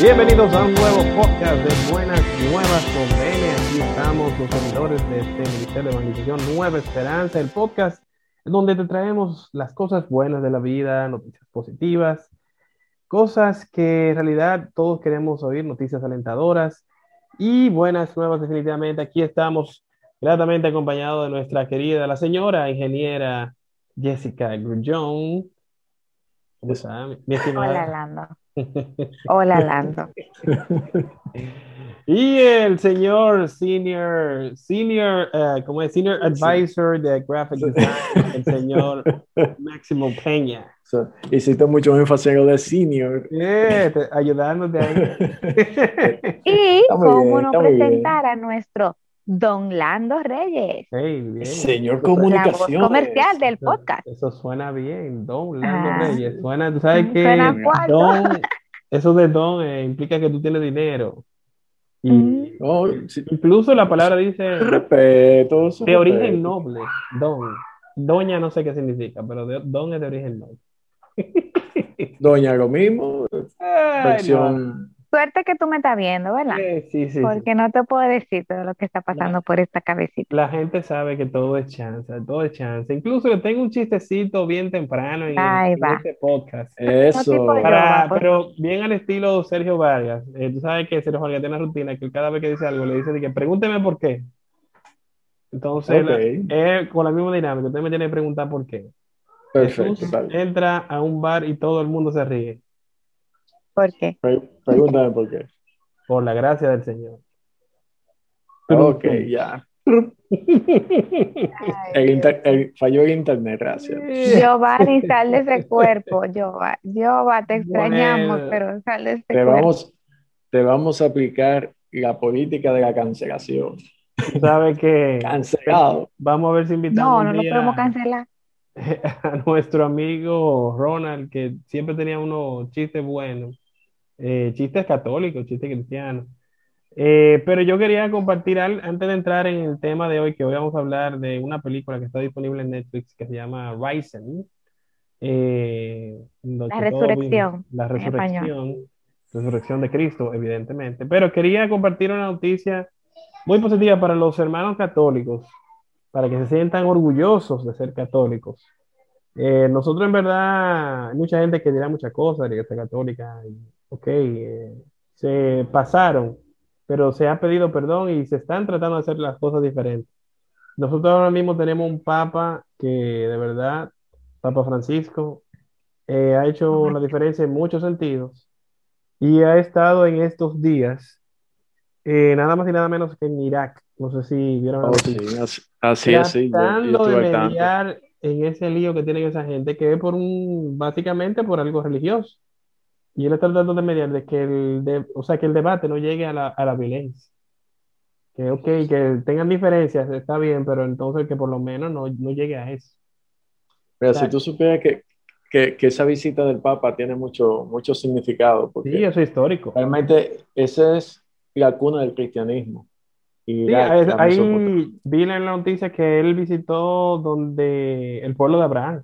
Bienvenidos a un nuevo podcast de Buenas Nuevas con Bene. Aquí estamos los servidores de este Ministerio de Evangelización Nueva Esperanza, el podcast donde te traemos las cosas buenas de la vida, noticias positivas, cosas que en realidad todos queremos oír, noticias alentadoras y buenas nuevas definitivamente. Aquí estamos gratamente acompañados de nuestra querida, la señora ingeniera Jessica Grullón. ¿Cómo está, mi estimada? Hola, Lando. Hola, Lando. Y el señor senior, senior, eh, como es senior advisor de graphic design, el señor Máximo Peña. So, hiciste mucho énfasis en lo de senior. Te- ayudándote ahí. Y cómo bien, no muy bien. presentar a nuestro Don Lando Reyes, Hey, bien. Señor la voz Comunicaciones. comercial del podcast. Eso suena bien, Don Lando Ah. Reyes. Suena, tú sabes que Suena cuarto. Don, eso de Don eh, implica que tú tienes dinero. Y Mm. Oh, sí, incluso la palabra dice respeto. de origen noble, Don. Doña no sé qué significa, pero de- Don es de origen noble. Doña, lo mismo. Ay, Versión. Suerte que tú me estás viendo. ¿verdad? Sí, sí, sí. Porque no te puedo decir todo lo que está pasando por esta cabecita. La gente sabe que todo es chance, todo es chance. Incluso le tengo un chistecito bien temprano en, el- Ahí en va. este podcast. Eso. Para- Yo, pues. pero bien al estilo Sergio Vargas. Eh, tú sabes que Sergio Vargas tiene una rutina que cada vez que dice algo le dice de que pregúnteme por qué. Entonces, Ok. la- es con la misma dinámica. Usted me tiene que preguntar por qué. Perfecto. Jesús entra a un bar y todo el mundo se ríe. ¿Por qué? Pregúntame por qué. Por la gracia del Señor. Ok, ya. El inter- el- falló el internet, gracias. Giovanni, sal de ese cuerpo. Giova, Giova, te extrañamos, Bueno. pero sal de ese Te cuerpo. vamos, te vamos a aplicar la política de la cancelación. Tú sabes que Cancelado. vamos a ver si invitamos No, no lo podemos cancelar. a nuestro amigo Ronald, que siempre tenía unos chistes buenos, eh, chistes católicos, chistes cristianos. Eh, pero yo quería compartir al- antes de entrar en el tema de hoy, que hoy vamos a hablar de una película que está disponible en Netflix que se llama Rising. eh, La todo resurrección, la resurrección, resurrección de Cristo, evidentemente. Pero quería compartir una noticia muy positiva para los hermanos católicos, para que se sientan orgullosos de ser católicos. Eh, nosotros en verdad, hay mucha gente que dirá muchas cosas de que sea católica, y, ok, eh, se pasaron, pero se ha pedido perdón y se están tratando de hacer las cosas diferentes. Nosotros ahora mismo tenemos un papa que de verdad, Papa Francisco, eh, ha hecho la diferencia en muchos sentidos y ha estado en estos días, eh, nada más y nada menos que en Irak. No sé si vieron Oh, sí, así, así es, sí. tratando de mediar en ese lío que tienen esa gente, que es por un, básicamente por algo religioso. Y él está tratando de mediar de que el, de- o sea, que el debate no llegue a la, a la violencia. Que, ok, que tengan diferencias, está bien, pero entonces que por lo menos no, no llegue a eso. Pero Claro. si tú supieras que, que, que esa visita del Papa tiene mucho, mucho significado, porque Sí, eso es histórico. realmente esa es la cuna del cristianismo. Y Sí, ahí- la Mesopotamia. ahí vi en la noticia que él visitó donde el pueblo de Abraham.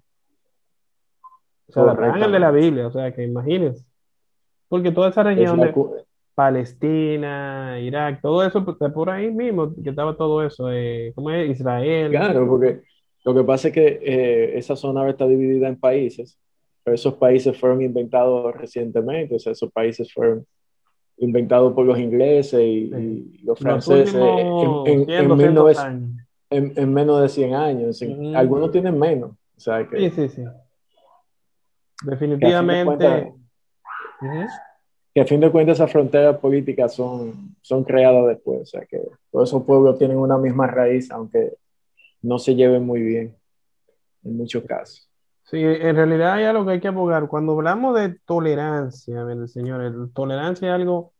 O sea, Abraham, el de la Biblia, o sea, que imagínense. Porque toda esa Es región la de Palestina, Irak, todo eso, pues, por ahí mismo, que estaba todo eso, eh, ¿cómo es? Israel. Claro, porque lo que pasa es que eh, esa zona está dividida en países, pero esos países fueron inventados recientemente, o sea, esos países fueron inventados por los ingleses y, Sí. y los Los franceses últimos en, en- 100, en 200 1900 años. en- en menos de 100 años. Ujú. Algunos tienen menos, o sea, que, Sí, sí, sí. Definitivamente. Que a fin de cuentas esas fronteras políticas son, son creadas después, o sea que todos esos pueblos tienen una misma raíz, aunque no se lleven muy bien en muchos casos. Sí, en realidad hay algo que hay que abogar. Cuando hablamos de tolerancia, señores, tolerancia es algo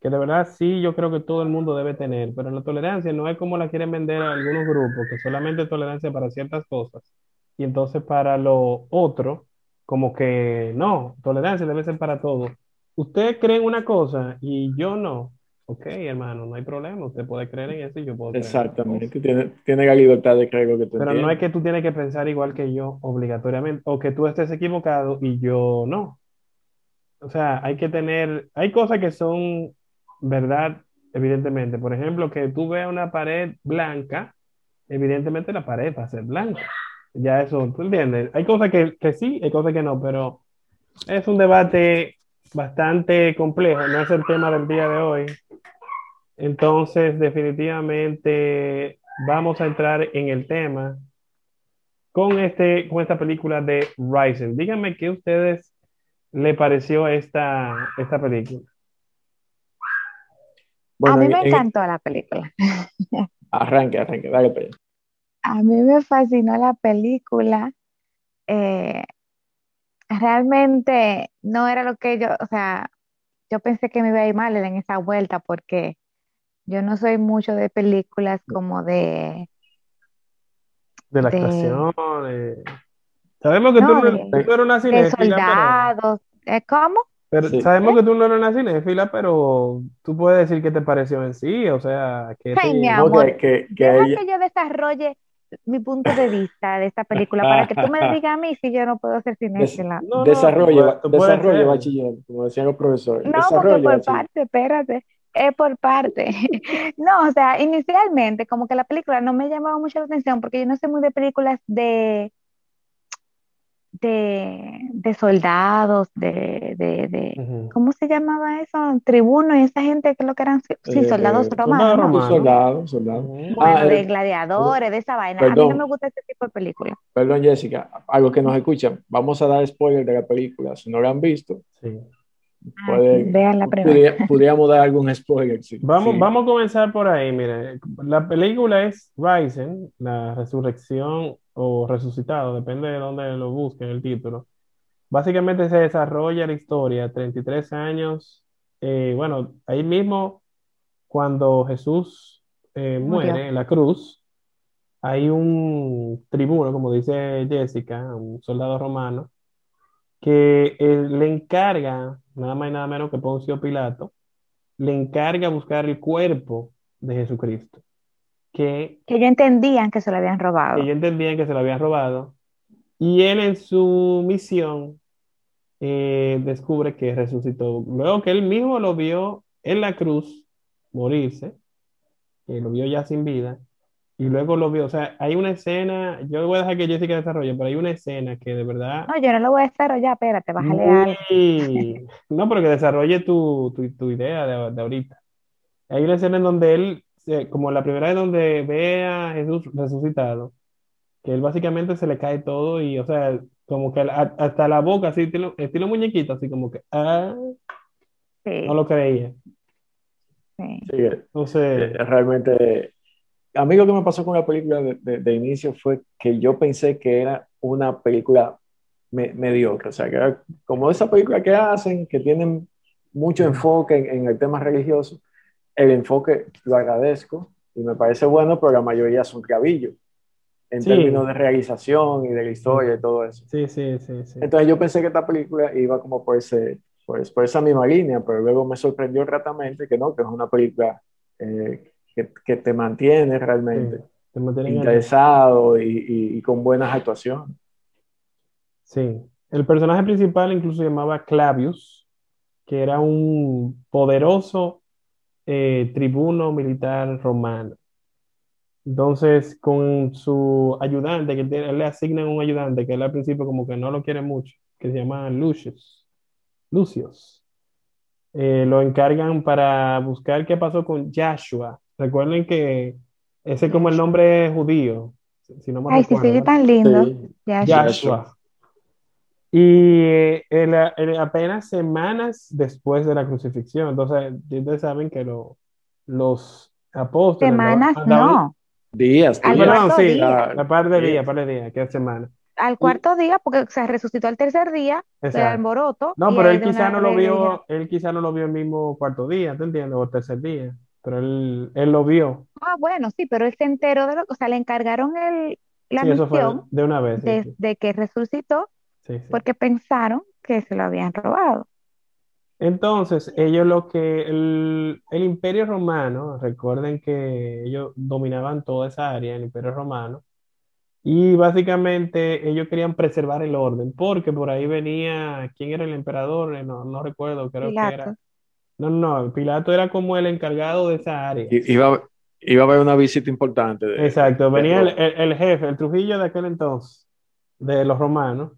que de verdad sí yo creo que todo el mundo debe tener, pero la tolerancia no es como la quieren vender algunos grupos, que solamente tolerancia para ciertas cosas, y entonces para lo otro, como que no, tolerancia debe ser para todo. Usted cree en una cosa y yo no. Ok, hermano, no hay problema. Usted puede creer en eso y yo puedo creer. Exactamente, tiene, tiene la libertad de creer lo que tú Pero no es que tú tienes que pensar igual que yo obligatoriamente, o que tú estés equivocado y yo no. o sea, hay que tener, hay cosas que son verdad, evidentemente. Por ejemplo, que tú veas una pared blanca, evidentemente la pared va a ser blanca. Ya eso, ¿tú entiendes? Hay cosas que, que sí, hay cosas que no, pero es un debate bastante complejo, no es el tema del día de hoy. Entonces, definitivamente vamos a entrar en el tema con, este, con esta película de Rising. Díganme qué a ustedes le pareció esta, esta película. a mí me encantó la película. Arranque, arranque, dale para A mí me fascinó la película. Eh, realmente no era lo que yo, o sea, yo pensé que me iba a ir mal en esa vuelta porque yo no soy mucho de películas como de... De la actuación. Sabemos que tú, no, eres una cinéfila. soldados. ¿eh? ¿Cómo? Pero sabemos que tú no eres una cinéfila, pero tú puedes decir qué te pareció en sí, o sea, que... Ay, mi amor, que, que, yo desarrolle mi punto de vista de esta película para que tú me digas a mí si yo no puedo ser cinéfila. No, desarrolle, desarrolle bachiller, como decían los profesores. No, porque por parte, espérate, es por parte. no, o sea, inicialmente como que la película no me llamaba mucho la atención porque yo no sé muy de películas de de, soldados, de, de, ¿cómo se llamaba eso? Tribuno y esa gente que lo que eran, sí, eh, soldados romanos. Soldados, soldados. Bueno, ah, de eh, gladiadores, de esa vaina. a mí no me gusta ese tipo de películas. Perdón, Jessica, algo que nos escuchan, vamos a dar spoiler de la película, si no la han visto. Sí. Ah, vean la Podríamos dar algún spoiler. vamos, vamos a comenzar por ahí. Mire, la película es Rising, la resurrección o resucitado, depende de dónde lo busquen el título. Básicamente se desarrolla la historia, 33 años, eh, bueno, ahí mismo cuando Jesús eh, muere en la cruz, hay un tribuno, como dice Jessica, un soldado romano, que eh, le encarga, nada más y nada menos que Poncio Pilato, le encarga buscar el cuerpo de Jesucristo que, que ellos entendían que se lo habían robado. Ellos entendían que se lo habían robado. Y él en su misión eh, descubre que resucitó. Luego que él mismo lo vio en la cruz morirse, que lo vio ya sin vida, y luego lo vio. O sea, hay una escena, yo voy a dejar que Jessica desarrolle, pero hay una escena que de verdad. No, yo no lo voy a desarrollar, espérate, bájale muy... No, pero que desarrolle tu, tu, tu idea de, de ahorita. Hay una escena en donde él como la primera vez donde ve a Jesús resucitado, que él básicamente se le cae todo y, o sea, como que hasta la boca, así, estilo, estilo muñequito, así como que, ah, no lo creía. Sí. Entonces, eh, realmente, a mí lo que me pasó con la película de, inicio fue que yo pensé que era una película mediocre, o sea, que era como esa película que hacen, que tienen mucho enfoque en, en el tema religioso, el enfoque lo agradezco y me parece bueno, pero la mayoría son clavillos en términos de realización y de la historia y todo eso. Sí, sí, sí, Entonces yo pensé que esta película iba como por, ese, por, por esa misma línea, pero luego me sorprendió gratamente que no, que es una película eh, que, que, te mantiene realmente interesado y, y, con buenas actuaciones. Sí, el personaje principal incluso se llamaba Clavius, que era un poderoso eh, tribuno militar romano. Entonces, con su ayudante, que él le asignan un ayudante que él al principio como que no lo quiere mucho, que se llama Lucius, Lucius. Eh, lo encargan para buscar qué pasó con Joshua. Recuerden que ese es como el nombre judío. Si no Ay, sí, sí, tan lindo. Joshua. Y apenas semanas después de la crucifixión, entonces ustedes saben que los apóstoles... Semanas no. Días, días. sí, la, par de días, par de días, que es semana. Al cuarto día, porque se resucitó el tercer día, el alboroto. No, pero él quizá no lo vio, él quizá no lo vio el mismo cuarto día, ¿te entiendes? O tercer día, pero él, él lo vio. Ah, bueno, sí, pero él se enteró de lo, o sea, le encargaron el, la misión de una vez. de que resucitó porque pensaron que se lo habían robado. Entonces, ellos lo que, el, imperio romano, recuerden que ellos dominaban toda esa área, el imperio romano, Y básicamente ellos querían preservar el orden, porque por ahí venía, ¿quién era el emperador? Eh, no, no recuerdo, creo que era. No, no, Pilato era como el encargado de esa área. Iba, iba a haber una visita importante. Exacto, venía el, jefe, el Trujillo de aquel entonces, de los romanos,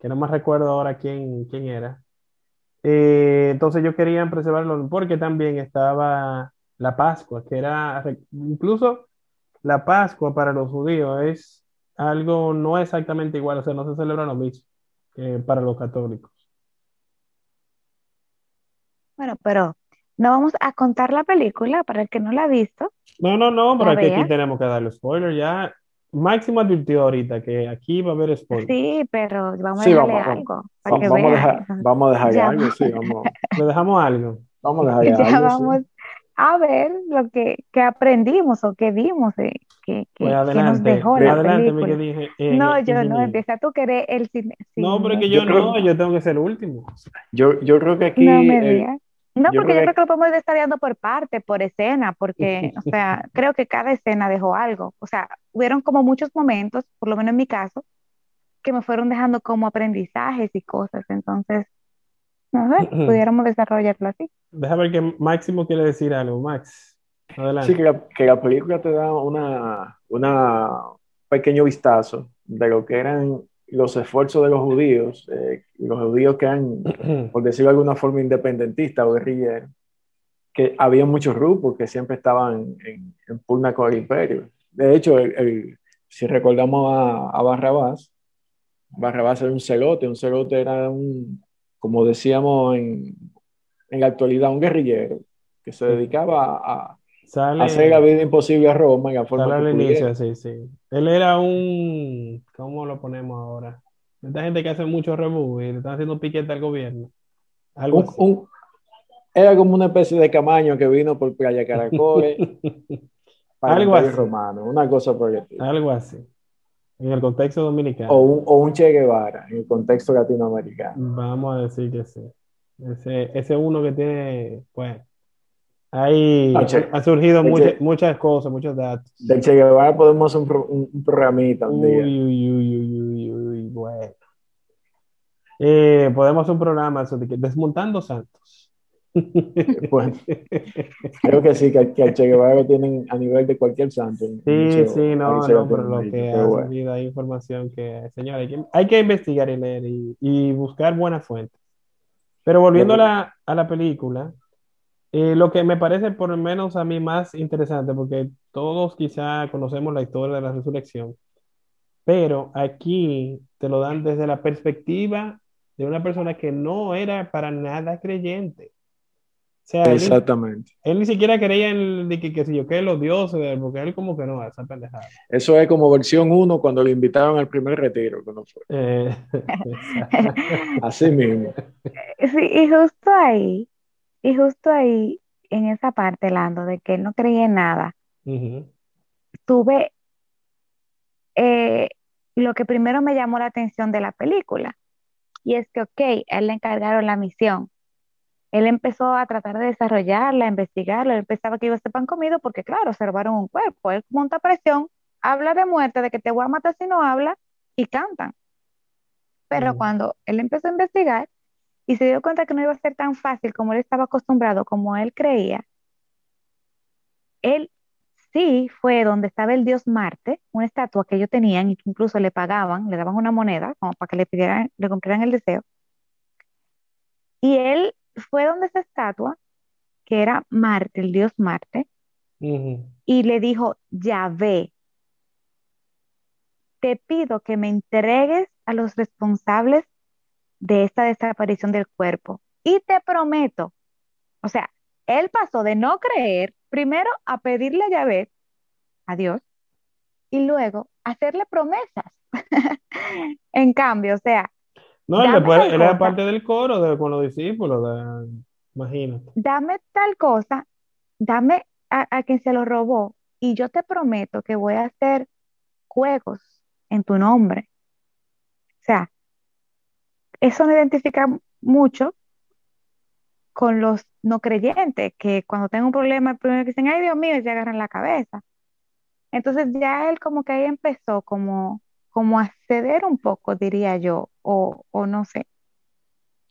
que no me recuerdo ahora quién, quién era. Eh, entonces ellos querían preservarlo porque también estaba la Pascua, que era incluso la Pascua para los judíos es algo no exactamente igual, o sea, no se celebra lo mismo que para los católicos. Bueno, pero no vamos a contar la película para el que no la ha visto. No, no, no, pero aquí, tenemos que darle spoiler ya. Máximo advirtió ahorita que aquí va a haber spoiler. Sí, pero vamos a dejarle algo. Para vamos, a dejar, vamos, a dejarle algo, sí, vamos. Le dejamos algo. Vamos a dejarle ya Vamos a ver lo que, que aprendimos o que vimos, eh, que, que, pues que, nos dejó la adelante, película. Dije, eh, no, yo no, empieza tú que eres el cine. No, pero que yo, yo no, yo tengo que ser el último. Yo, yo creo que aquí... No me digas. No, porque yo creo que lo podemos desarrollando por parte, por escena, porque, o sea, creo que cada escena dejó algo. O sea, hubieron como muchos momentos, por lo menos en mi caso, que me fueron dejando como aprendizajes y cosas. Entonces, no sé, pudiéramos desarrollarlo así. Déjame ver que Máximo quiere decir algo. Max, adelante. Sí, que la, que la película te da una, una pequeño vistazo de lo que eran los esfuerzos de los judíos, eh, los judíos que han, por decirlo de alguna forma, independentistas o guerrilleros, que había muchos grupos que siempre estaban en, pugna con el imperio. De hecho, si recordamos a, a, Barrabás, Barrabás era un celote, un celote era un, como decíamos en, en la actualidad, un guerrillero que se dedicaba a, hacer la vida imposible a Roma en la forma al inicio, sí, sí. Él era un, ¿cómo lo ponemos ahora? Esta gente que hace mucho reboot y le están haciendo piquete al gobierno. Algo era como una especie de camaño que vino por Playa Caracoles. algo así. romano, una cosa por el Algo así. En el contexto dominicano. O un, o un Che Guevara, en el contexto latinoamericano. Vamos a decir que sí. Ese, ese uno que tiene, pues, Ahí ha surgido muchas, muchas cosas, muchos datos. De Che Guevara podemos hacer un, un, programita un día. Uy, uy, uy, uy, uy, bueno. Eh, podemos hacer un programa de Desmontando Santos. bueno, creo que sí, que, que a Che Guevara lo tienen a nivel de cualquier santo. Sí, sí, no, no, pero lo que ha surgido hay información que, señores, hay que, hay que investigar y leer y, y buscar buenas fuentes. Pero volviendo a la, a la película, eh, lo que me parece por lo menos a mí más interesante, porque todos quizá conocemos la historia de la resurrección, pero aquí te lo dan desde la perspectiva de una persona que no era para nada creyente. O sea, Exactamente. Él, ni siquiera creía en de que, que si yo que los dioses, porque él como que no, esa pendejada. Eso es como versión 1 cuando le invitaron al primer retiro, que no fue. Eh, Así mismo. Sí, y justo ahí y justo ahí, en esa parte, Lando, de que él no creía en nada, tuve eh, lo que primero me llamó la atención de la película. Y es que, ok, él le encargaron la misión. Él empezó a tratar de desarrollarla, a investigarla. Él pensaba que iba a ser pan comido porque, claro, observaron un cuerpo. Él monta presión, habla de muerte, de que te voy a matar si no habla, y cantan. Pero cuando él empezó a investigar, y se dio cuenta que no iba a ser tan fácil como él estaba acostumbrado, como él creía, él sí fue donde estaba el dios Marte, una estatua que ellos tenían y que incluso le pagaban, le daban una moneda como para que le pidieran, le cumplieran el deseo. Y él fue donde esa estatua, que era Marte, el dios Marte, y le dijo, ya ve, te pido que me entregues a los responsables de esta desaparición del cuerpo. Y te prometo, o sea, él pasó de no creer, primero a pedirle a Yahvé, a Dios, y luego hacerle promesas. en cambio, o sea. No, él, era parte del coro de, con los discípulos, de, imagínate. Dame tal cosa, dame a, a quien se lo robó, y yo te prometo que voy a hacer juegos en tu nombre. O sea, eso me identifica mucho con los no creyentes, que cuando tengo un problema, el primero que dicen, ay Dios mío, se agarran la cabeza. Entonces ya él como que ahí empezó como como acceder un poco, diría yo, o, no sé.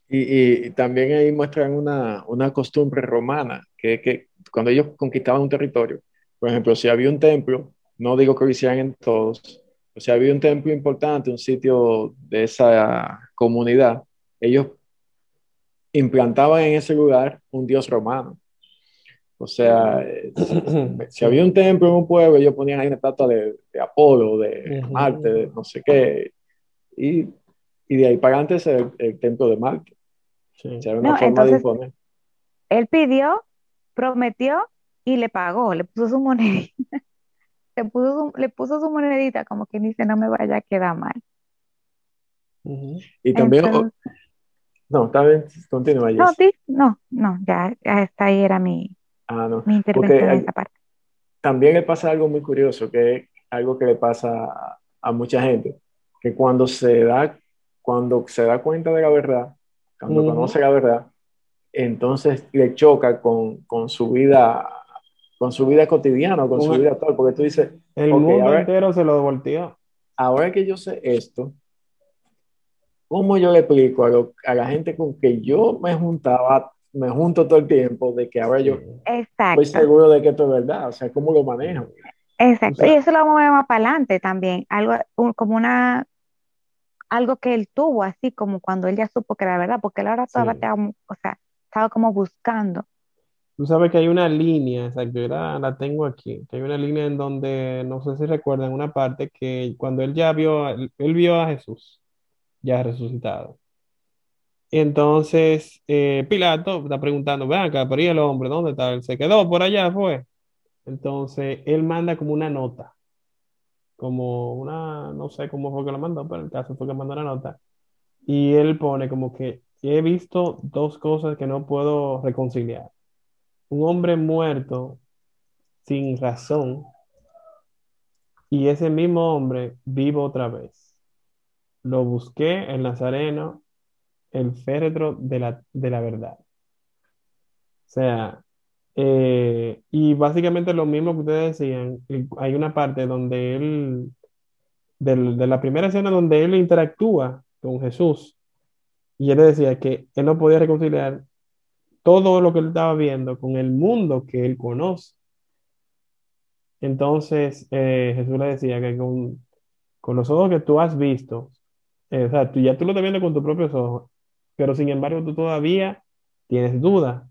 Y, también ahí muestran una, costumbre romana, que, que cuando ellos conquistaban un territorio, por ejemplo, si había un templo, no digo que lo hicieran en todos, o sea, había un templo importante, un sitio de esa comunidad, ellos implantaban en ese lugar un dios romano. O sea, si había un templo en un pueblo, ellos ponían ahí una estatua de, Apolo, de Marte, de no sé qué. Y, de ahí para adelante es el, templo de Marte. Él pidió, prometió y le pagó, le puso su monedita. Le, puso su, le puso su monedita como que dice, no me vaya a quedar mal. Y también... no, está bien, continúa. No, no, no, ya, ya está ahí, era mi, Ah, no. También le pasa algo muy curioso, que es algo que le pasa a, mucha gente, que cuando se da, cuando se da cuenta de la verdad, cuando conoce la verdad, entonces le choca con, su vida con su vida cotidiana, con su vida actual, porque tú dices... El mundo entero se lo volteó. Ahora que yo sé esto, ¿cómo yo le explico a, a, la gente con que yo me juntaba me junto todo el tiempo de que ahora yo estoy seguro de que esto es verdad, o sea, cómo lo manejo. Exacto, y eso lo vamos a ver más para adelante también, algo como una, algo que él tuvo, así como cuando él ya supo que era verdad, porque él ahora todavía estaba, o sea, estaba como buscando. Tú sabes que hay una línea, exacto, la, la tengo aquí, que hay una línea en donde, no sé si recuerdan, una parte que cuando él ya vio, él vio a Jesús, ya resucitado. Entonces, eh, Pilato está preguntando, ven acá, pero ¿y el hombre? ¿Dónde está? Él se quedó por allá, fue. Entonces, él manda como una nota, como una, no sé cómo fue que lo mandó, pero el caso fue que mandó la nota. Y él pone como que he visto dos cosas que no puedo reconciliar. Un hombre muerto sin razón y ese mismo hombre vivo otra vez. Lo busqué en Nazareno el féretro de la, verdad. O sea, eh, y básicamente lo mismo que ustedes decían, hay una parte donde él, de la primera escena donde él interactúa con Jesús, y él decía que él no podía reconciliar todo lo que él estaba viendo con el mundo que él conoce. Entonces eh, Jesús le decía que con, los ojos que tú has visto, eh, o sea, tú, ya tú lo estás viendo con tus propios ojos, pero sin embargo tú todavía tienes duda.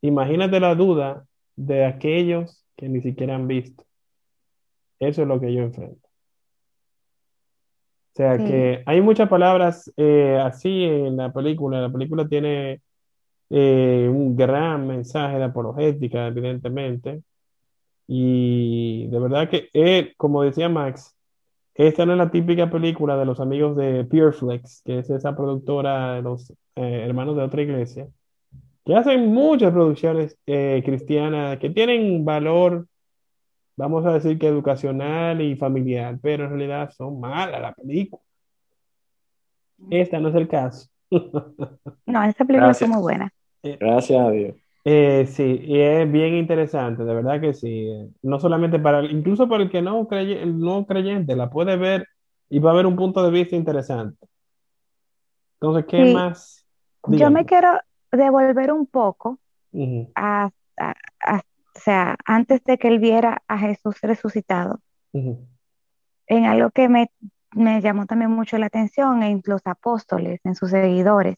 Imagínate la duda de aquellos que ni siquiera han visto. Eso es lo que yo enfrento. O sea que hay muchas palabras eh, así en la película. La película tiene eh, un gran mensaje de apologética, evidentemente. Y de verdad que, él, como decía Max, esta no es la típica película de los amigos de Pureflex, que es esa productora de los eh, hermanos de otra iglesia, que hacen muchas producciones eh, cristianas que tienen valor, vamos a decir que educacional y familiar, pero en realidad son malas la película. Esta no es el caso. No, esta película es muy buena. Eh, Gracias a Dios. Eh, sí, y es bien interesante, de verdad que sí. No solamente para, incluso para el que no, creye, no creyente, la puede ver y va a haber un punto de vista interesante. Entonces, ¿qué más? Yo me quiero devolver un poco a, o sea, antes de que él viera a Jesús resucitado, en algo que me, me llamó también mucho la atención en los apóstoles, en sus seguidores.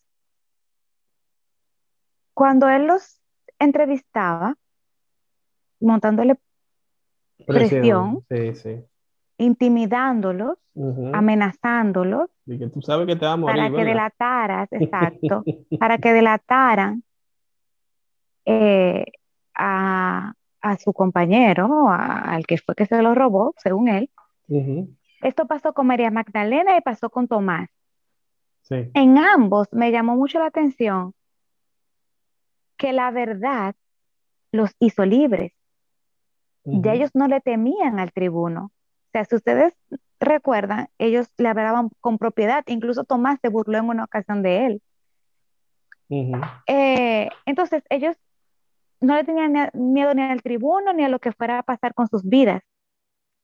Cuando él los entrevistaba, montándole presión, intimidándolos, amenazándolos, para que delataras, exacto, para que delataran eh, a, su compañero, al que fue que se lo robó, según él. Esto pasó con María Magdalena y pasó con Tomás. En ambos me llamó mucho la atención que la verdad los hizo libres. Ya ellos no le temían al tribuno. O sea, si ustedes recuerdan, ellos le hablaban con propiedad, incluso Tomás se burló en una ocasión de él. Eh, entonces, ellos no le tenían miedo ni al tribuno ni a lo que fuera a pasar con sus vidas.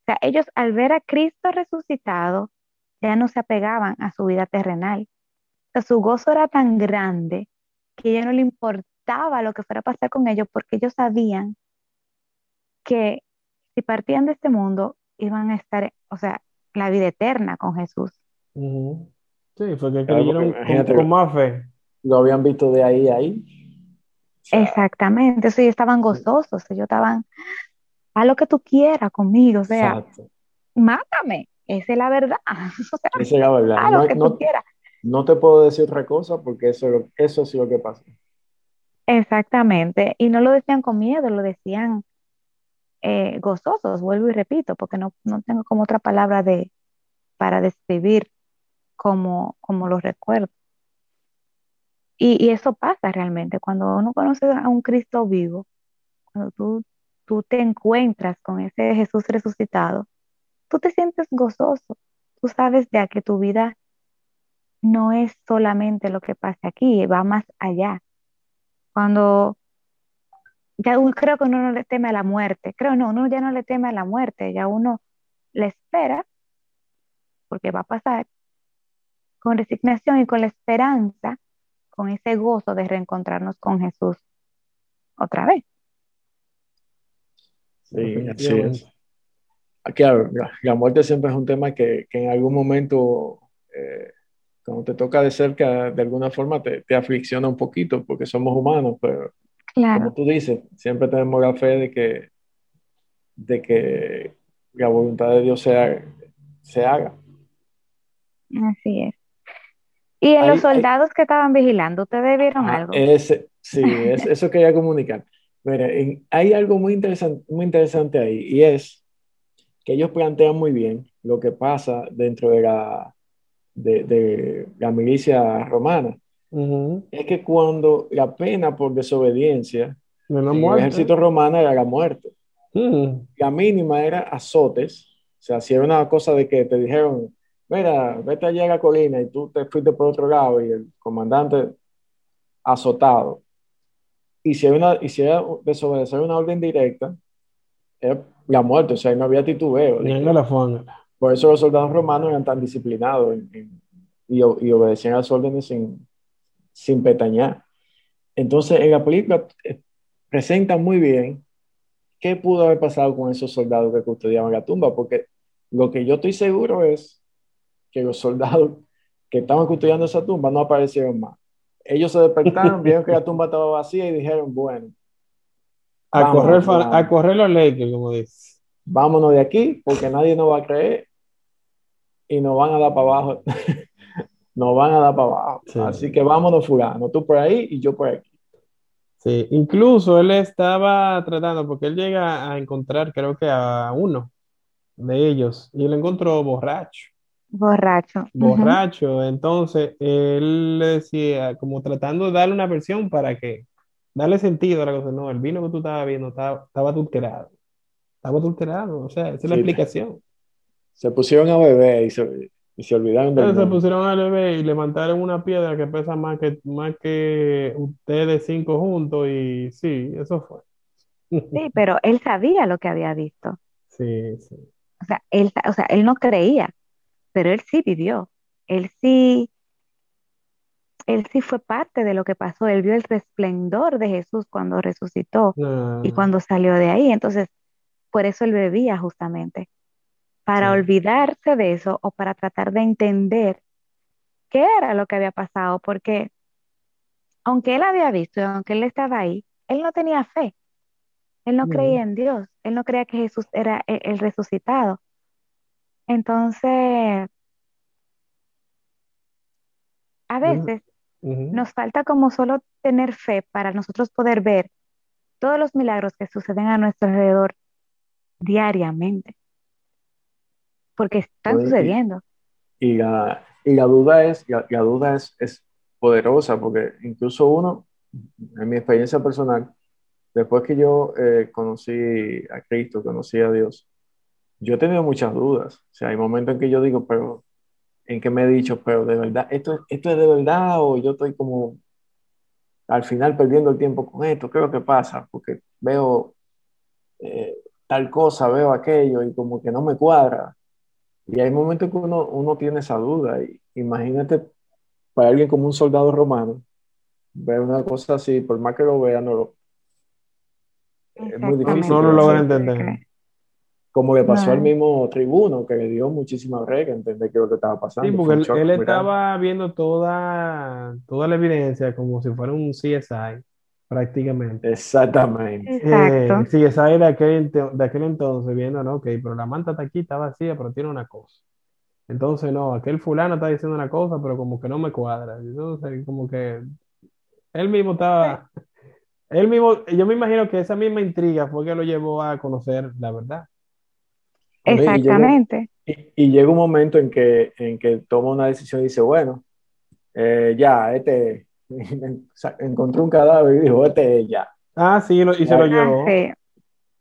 O sea, ellos al ver a Cristo resucitado, ya no se apegaban a su vida terrenal. O su gozo era tan grande que ya no le importaba lo que fuera a pasar con ellos porque ellos sabían que si partían de este mundo iban a estar, o sea, la vida eterna con Jesús. Sí, fue que creyeron con, más fe. Lo habían visto de ahí a ahí. Exactamente, ellos estaban gozosos, ellos estaban, a lo que tú quieras conmigo, o sea, mátame, esa es la verdad. esa es la verdad. A lo que tú quieras. No te puedo decir otra cosa porque eso, eso es lo que pasa. Exactamente, y no lo decían con miedo, lo decían eh, gozosos, vuelvo y repito, porque no, tengo como otra palabra de, para describir como, como lo recuerdo. Y, eso pasa realmente, cuando uno conoce a un Cristo vivo, cuando tú, tú te encuentras con ese Jesús resucitado, tú te sientes gozoso, tú sabes ya que tu vida no es solamente lo que pasa aquí, va más allá. Cuando ya creo que uno no le teme a la muerte, creo no, uno ya no le teme a la muerte, ya uno le espera, porque va a pasar, con resignación y con la esperanza, con ese gozo de reencontrarnos con Jesús otra vez. Sí, así es. Claro, la, muerte siempre es un tema que, en algún momento, eh, cuando te toca de cerca, de alguna forma te, te aflicciona un poquito, porque somos humanos, pero como tú dices, siempre tenemos la fe de que, de que la voluntad de Dios se haga. Se haga. Así es. ¿Y en los soldados que estaban vigilando, ustedes vieron ah, algo? Ese, sí, eso quería comunicar. Mira, hay algo muy interesante, muy interesante ahí y es que ellos plantean muy bien lo que pasa dentro de la, de, de la milicia romana es que cuando la pena por desobediencia en el ejército romano era la muerte. Mm. La mínima era azotes. O sea, si era una cosa de que te dijeron, mira, vete allá a la colina y tú te fuiste por otro lado y el comandante azotado. Y si era, una, y si era desobedecer una orden directa, era la muerte, o sea, no había titubeo. Por eso los soldados romanos eran tan disciplinados y, y, obedecían a las órdenes sin, sin petañar. Entonces, en la película eh, presenta muy bien qué pudo haber pasado con esos soldados que custodiaban la tumba, porque lo que yo estoy seguro es que los soldados que estaban custodiando esa tumba no aparecieron más. Ellos se despertaron, vieron que la tumba estaba vacía y dijeron, bueno. A correr, a correr los leyes, como dice. Vámonos de aquí, porque nadie nos va a creer y nos van a dar para abajo. nos van a dar para abajo. Así que vámonos fulano, tú por ahí y yo por aquí. Sí, incluso él estaba tratando, porque él llega a encontrar, creo que a uno de ellos, y lo encontró borracho. Borracho. Borracho. Entonces, él le decía, como tratando de darle una versión para que, darle sentido a la cosa. No, el vino que tú estabas viendo estaba, estaba adulterado. Estaba adulterado, o sea, esa es la explicación. Se pusieron a beber y se, y se olvidaron de. Se pusieron al bebé y levantaron una piedra que pesa más que, más que ustedes cinco juntos y sí, eso fue. Sí, pero él sabía lo que había visto. Sí, sí. O sea, él, o sea, él no creía, pero él sí vivió. Él sí, él sí fue parte de lo que pasó. Él vio el resplendor de Jesús cuando resucitó y ah. cuando salió de ahí. Entonces, por eso él bebía justamente para olvidarse de eso o para tratar de entender qué era lo que había pasado, porque aunque él había visto, aunque él estaba ahí, él no tenía fe, él no creía en Dios, él no creía que Jesús era e-, el, resucitado. Entonces, a veces nos falta como solo tener fe para nosotros poder ver todos los milagros que suceden a nuestro alrededor diariamente porque están sucediendo. Y, la, y la duda, es, la, duda es, es poderosa, porque incluso uno, en mi experiencia personal, después que yo eh, conocí a Cristo, conocí a Dios, yo he tenido muchas dudas. O sea, hay momentos en que yo digo, pero, en que me he dicho, pero de verdad, ¿esto, esto es de verdad o yo estoy como al final perdiendo el tiempo con esto? ¿Qué es lo que pasa? Porque veo eh, tal cosa, veo aquello y como que no me cuadra. Y hay momentos que uno, uno tiene esa duda. Y, imagínate para alguien como un soldado romano, ver una cosa así, por más que lo vea, no lo, es muy difícil. No lo logra entender. Como le pasó al mismo tribuno, que le dio muchísima regla entender qué es lo que estaba pasando. Sí, porque él, estaba viendo toda, toda la evidencia como si fuera un CSI, prácticamente. Exactamente. Eh, CSI de aquel, de aquel entonces, viendo, no, ok, pero la manta está aquí, está vacía, pero tiene una cosa. Entonces, no, aquel fulano está diciendo una cosa, pero como que no me cuadra. Entonces, como que él mismo estaba él mismo, yo me imagino que esa misma intriga fue que lo llevó a conocer la verdad. Exactamente. Y, llega un momento en que, en que toma una decisión y dice, bueno, eh, ya, este, encontró un cadáver y dijo, este ya. Ah, sí, y se lo llevó.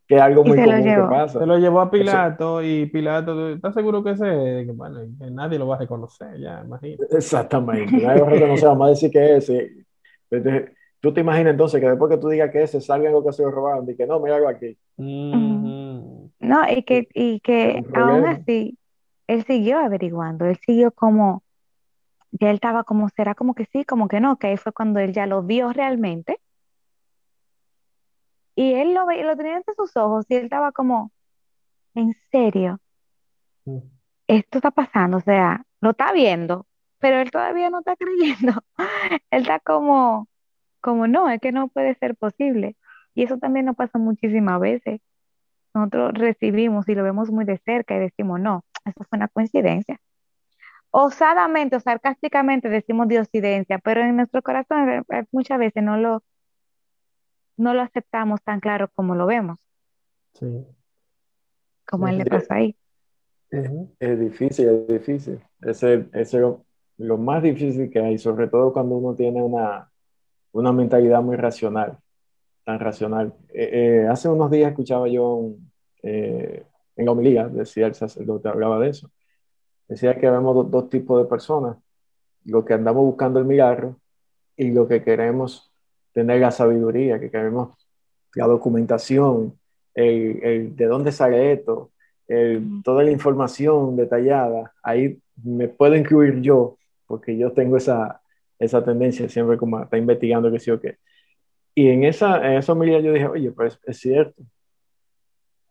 Que es algo muy común que pasa. Se lo llevó a Pilato y Pilato, ¿estás seguro que ese? Bueno, que nadie lo va a reconocer, ya, imagínate. Exactamente, nadie lo va a reconocer, vamos a decir que ese. Tú te imaginas entonces que después que tú digas que ese salga algo que se lo robaron y que no, mira algo aquí. Mm. No, y que, y que aún así, él siguió averiguando, él siguió como, ya él estaba como, será como que sí, como que no, que ahí fue cuando él ya lo vio realmente. Y él lo, lo tenía ante sus ojos y él estaba como, en serio, mm. esto está pasando, o sea, lo está viendo, pero él todavía no está creyendo. él está como como no, es que no puede ser posible. Y eso también nos pasa muchísimas veces. Nosotros recibimos y lo vemos muy de cerca y decimos, no, eso fue una coincidencia. Osadamente o sarcásticamente decimos diosidencia, pero en nuestro corazón eh, eh, muchas veces no lo, no lo aceptamos tan claro como lo vemos. Sí. Como él le pasó ahí. Es, difícil, es difícil. Es, es lo más difícil que hay, sobre todo cuando uno tiene una, una mentalidad muy racional, tan racional. Eh, eh, hace unos días escuchaba yo eh, en la homilía, decía el sacerdote, hablaba de eso. Decía que vemos dos tipos de personas, lo que andamos buscando el milagro y lo que queremos tener la sabiduría, que queremos la documentación, el, de dónde sale esto, toda la información detallada. Ahí me puedo incluir yo, porque yo tengo esa, esa tendencia siempre como está investigando que sí o qué. Y en esa, en esa yo dije, oye, pues es cierto.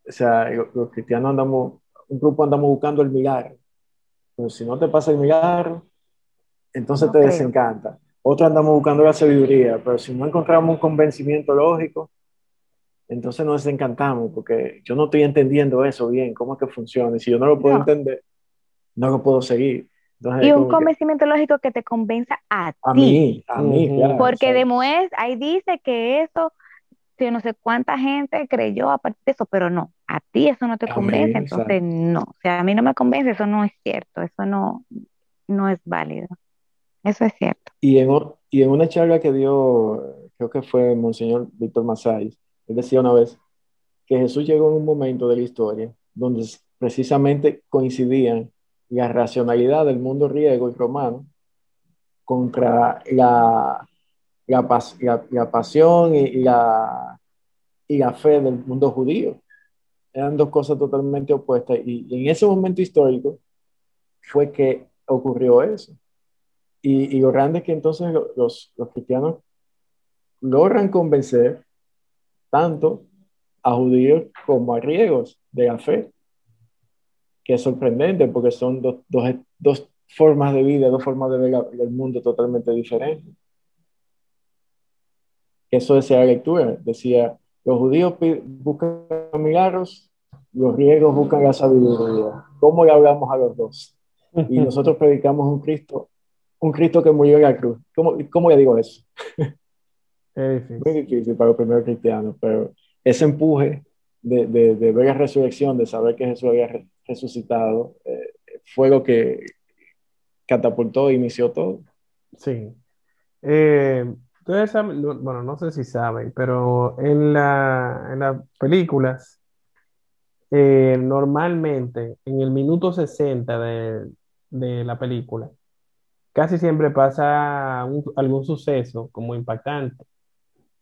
O sea, los, cristianos andamos, un grupo andamos buscando el milagro. Entonces, si no te pasa el milagro, entonces te desencanta. Otro andamos buscando la sabiduría, pero si no encontramos un convencimiento lógico, entonces nos desencantamos, porque yo no estoy entendiendo eso bien, cómo es que funciona. Y si yo no lo puedo entender, no lo puedo seguir y un convencimiento lógico que te convenza a, a Mí, a mí, claro, Porque de ahí dice que eso, yo no sé cuánta gente creyó a partir de eso, pero no, a ti eso no te convence, entonces no. O sea, a mí no me convence, eso no es cierto, eso no, no es válido. Eso es cierto. Y en, y en una charla que dio, creo que fue Monseñor Víctor Masáis, él decía una vez que Jesús llegó en un momento de la historia donde precisamente coincidían la racionalidad del mundo griego y romano contra la, la, pasión y, la, y la fe del mundo judío. Eran dos cosas totalmente opuestas. Y, en ese momento histórico fue que ocurrió eso. Y, y lo grande es que entonces los, los cristianos logran convencer tanto a judíos como a griegos de la fe que es sorprendente porque son dos, dos, dos formas de vida, dos formas de ver el mundo totalmente diferentes. Eso decía la lectura, decía, los judíos buscan milagros, los griegos buscan la sabiduría. ¿Cómo le hablamos a los dos? Y nosotros predicamos un Cristo, un Cristo que murió en la cruz. ¿Cómo, cómo le digo eso? Es difícil. Muy difícil para los primeros cristianos, pero ese empuje de, de, de, ver resurrección, de saber que Jesús había resucitado, eh, fue lo que catapultó e inició todo. Sí. Eh, bueno, no sé si saben, pero en, la, en las películas, eh, normalmente en el minuto 60 de, de la película, casi siempre pasa algún suceso como impactante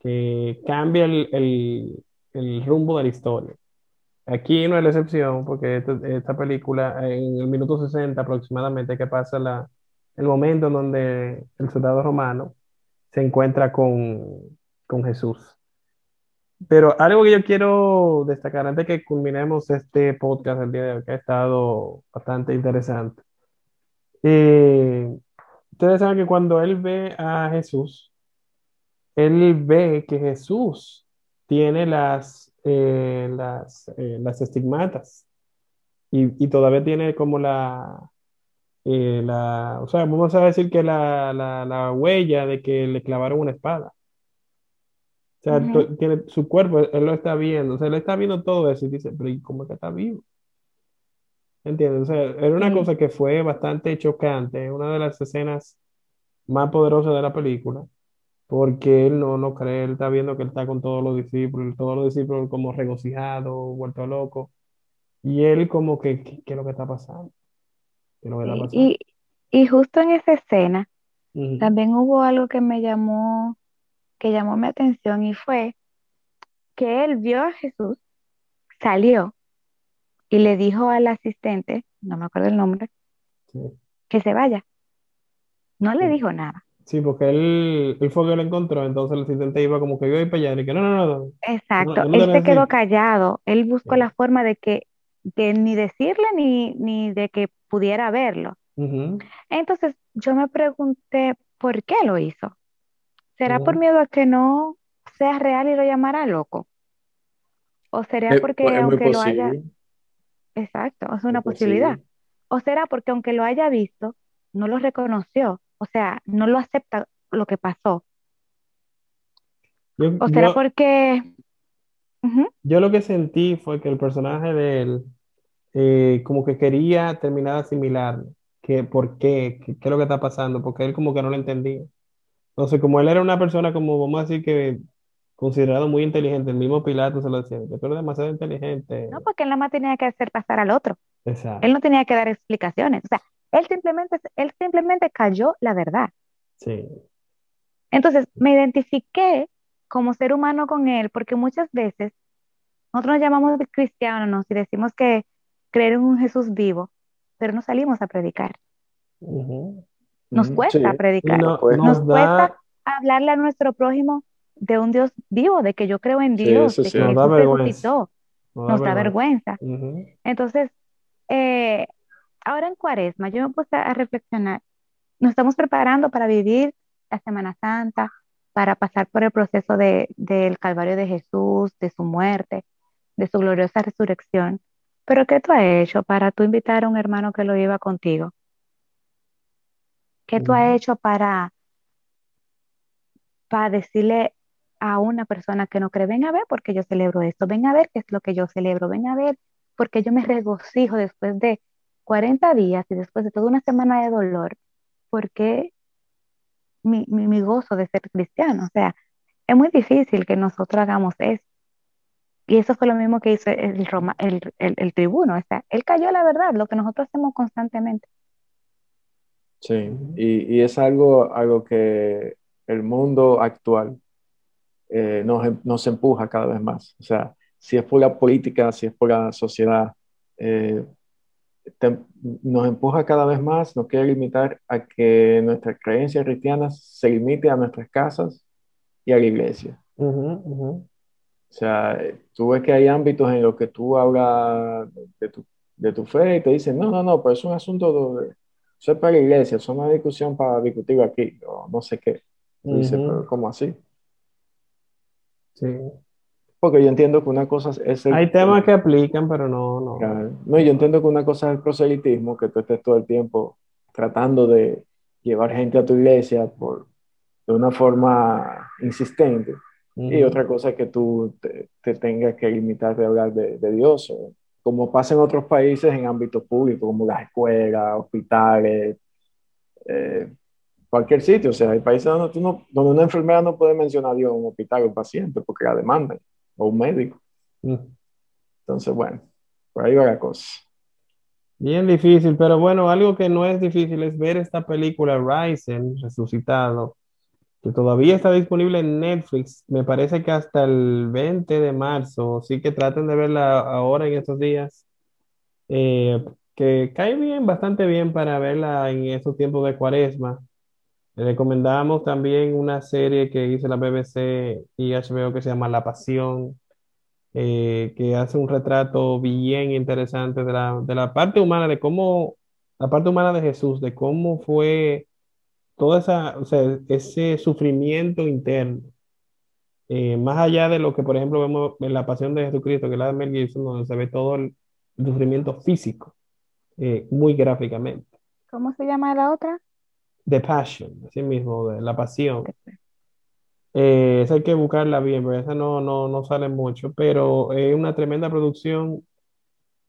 que cambia el, el rumbo de la historia. Aquí no es la excepción, porque esta, película, en el minuto 60 aproximadamente, que pasa la, el momento en donde el soldado romano se encuentra con, con Jesús. Pero algo que yo quiero destacar antes que culminemos este podcast el día de hoy, que ha estado bastante interesante. Eh, ustedes saben que cuando él ve a Jesús, él ve que Jesús tiene las, eh, las, eh, las estigmatas y, todavía tiene como la, la, o sea, vamos a decir que la, la huella de que le clavaron una espada. O sea, tiene su cuerpo, él lo está viendo, o sea, él está viendo todo eso y dice, pero ¿y cómo que está vivo? ¿Entiendes? O sea, era una cosa que fue bastante chocante, una de las escenas más poderosas de la película, porque él no, no cree, él está viendo que él está con todos los discípulos, todos los discípulos como regocijados, vuelto loco, y él como que, ¿qué, es lo que está pasando? ¿Qué es lo que está pasando? Y, y justo en esa escena, también hubo algo que me llamó que llamó mi atención y fue que él vio a Jesús, salió y le dijo al asistente, no me acuerdo el nombre, que se vaya. No le dijo nada. Sí, porque él, él fue que lo encontró, entonces el asistente iba como que iba a ir para allá y que no, no, no. Exacto, él se quedó callado, él buscó la forma de que, de ni decirle ni, ni de que pudiera verlo. Entonces yo me pregunté, ¿por qué lo hizo? ¿Será por miedo a que no sea real y lo llamara loco? ¿O será porque aunque lo haya... Exacto, es una posibilidad. ¿O será porque aunque lo haya visto, no lo reconoció? O sea, no lo acepta lo que pasó. ¿O será porque... Yo lo que sentí fue que el personaje de él eh, como que quería terminar de asimilar que por qué, qué, es lo que está pasando, porque él como que no lo entendía. Entonces, como él era una persona, como vamos a decir que considerado muy inteligente, el mismo Pilato se lo decía, que tú eres demasiado inteligente. No, porque él nada más tenía que hacer pasar al otro. Exacto. Él no tenía que dar explicaciones. O sea, él simplemente, él simplemente cayó la verdad. Sí. Entonces, me identifiqué como ser humano con él, porque muchas veces nosotros nos llamamos cristianos y decimos que creer en un Jesús vivo, pero no salimos a predicar. Nos cuesta predicar, nos, cuesta hablarle a nuestro prójimo de un Dios vivo, de que yo creo en Dios, de que Jesús resucitó. Nos, da vergüenza. Entonces, eh, ahora en Cuaresma, yo me puse a reflexionar. Nos estamos preparando para vivir la Semana Santa, para pasar por el proceso de, del Calvario de Jesús, de su muerte, de su gloriosa resurrección. Pero ¿qué tú has hecho para tú invitar a un hermano que lo lleva contigo? ¿Qué tú has hecho para, para decirle a una persona que no cree, ven a ver porque yo celebro esto, ven a ver qué es lo que yo celebro, ven a ver porque yo me regocijo después de 40 días y después de toda una semana de dolor, porque mi, mi, gozo de ser cristiano, o sea, es muy difícil que nosotros hagamos eso. Y eso fue lo mismo que hizo el, Roma, el, el, tribuno, o sea, él cayó la verdad, lo que nosotros hacemos constantemente. Sí, y, es algo, algo que el mundo actual eh, nos, nos, empuja cada vez más. O sea, si es por la política, si es por la sociedad, eh, nos empuja cada vez más, nos quiere limitar a que nuestras creencias cristianas se limite a nuestras casas y a la iglesia. O sea, tú ves que hay ámbitos en los que tú hablas de tu, de tu fe y te dicen, no, no, no, pero es un asunto de, eso es para la iglesia, eso es una discusión para discutir aquí, o no sé qué. Dice, pero ¿cómo así? Sí. Porque yo entiendo que una cosa es... El, Hay temas que aplican, pero no, no. No, yo entiendo que una cosa es el proselitismo, que tú estés todo el tiempo tratando de llevar gente a tu iglesia por, de una forma insistente. Y otra cosa es que tú te, tengas que limitar de hablar de, de Dios o, como pasa en otros países en ámbito público, como las escuelas, hospitales, eh, cualquier sitio. O sea, hay países donde, no, donde una enfermera no puede mencionar a Dios un hospital o un paciente porque la demandan, o un médico. Mm. Entonces, bueno, por ahí va la cosa. Bien difícil, pero bueno, algo que no es difícil es ver esta película Rising, resucitado, que todavía está disponible en Netflix, me parece que hasta el 20 de marzo, así que traten de verla ahora en estos días, eh, que cae bien, bastante bien para verla en estos tiempos de cuaresma. Le recomendamos también una serie que hizo la BBC y HBO que se llama La Pasión, eh, que hace un retrato bien interesante de la, de la parte humana, de cómo, la parte humana de Jesús, de cómo fue toda esa, o sea, ese sufrimiento interno, eh, más allá de lo que, por ejemplo, vemos en la pasión de Jesucristo, que es la de Mel Gibson, donde se ve todo el, sufrimiento físico, eh, muy gráficamente. ¿Cómo se llama la otra? The Passion, así mismo, de la pasión. Eh, esa hay que buscarla bien, porque esa no, no, no sale mucho, pero es una tremenda producción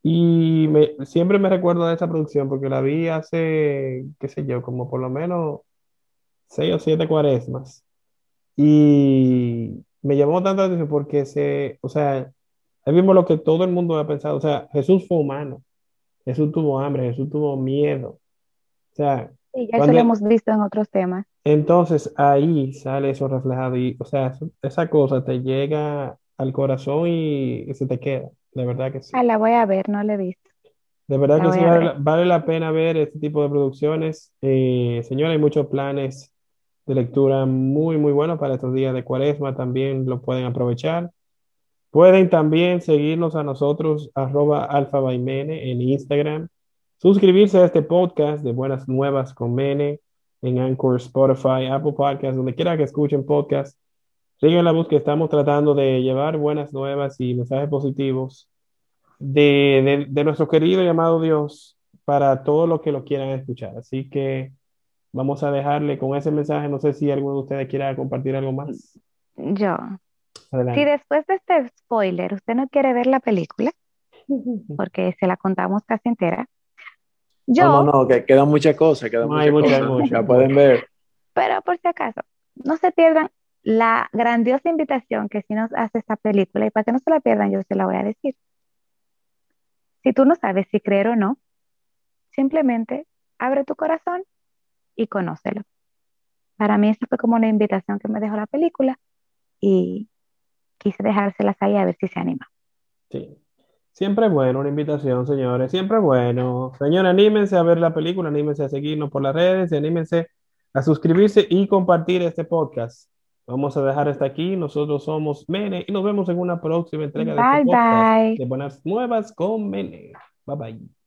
y me, siempre me recuerdo de esa producción porque la vi hace, qué sé yo, como por lo menos seis o siete cuaresmas. Y me llamó tanto la atención porque se, o sea, ahí vimos lo que todo el mundo ha pensado. O sea, Jesús fue humano. Jesús tuvo hambre, Jesús tuvo miedo. O sea, y ya eso lo hemos visto en otros temas. Entonces ahí sale eso reflejado y, o sea, esa cosa te llega al corazón y, se te queda, de verdad que sí. Ah, la voy a ver, no la he visto. De verdad que sí, vale, la pena ver este tipo de producciones. Eh, señora, hay muchos planes de lectura muy, muy bueno para estos días de cuaresma, también lo pueden aprovechar. Pueden también seguirnos a nosotros, arroba alfabaimene en Instagram, suscribirse a este podcast de Buenas Nuevas con Mene en Anchor, Spotify, Apple Podcasts, donde quiera que escuchen podcast. Sigan la búsqueda, estamos tratando de llevar buenas nuevas y mensajes positivos de, de, de nuestro querido y amado Dios para todos los que lo quieran escuchar. Así que Vamos a dejarle con ese mensaje. No sé si alguno de ustedes quiera compartir algo más. Yo. Si después de este spoiler usted no quiere ver la película, porque se la contamos casi entera. Yo, no, no, no, que quedan muchas cosas, quedan muchas, cosas, la pueden ver. Pero por si acaso, no se pierdan la grandiosa invitación que sí nos hace esta película y para que no se la pierdan, yo se la voy a decir. Si tú no sabes si creer o no, simplemente abre tu corazón y conócelo. Para mí esa fue como una invitación que me dejó la película y quise dejárselas ahí a ver si se anima. Sí. Siempre es bueno una invitación, señores. Siempre es bueno. Señores, anímense a ver la película, anímense a seguirnos por las redes, y anímense a suscribirse y compartir este podcast. Vamos a dejar hasta aquí. Nosotros somos Mene y nos vemos en una próxima entrega de este podcast de Buenas Nuevas con Mene. Bye bye.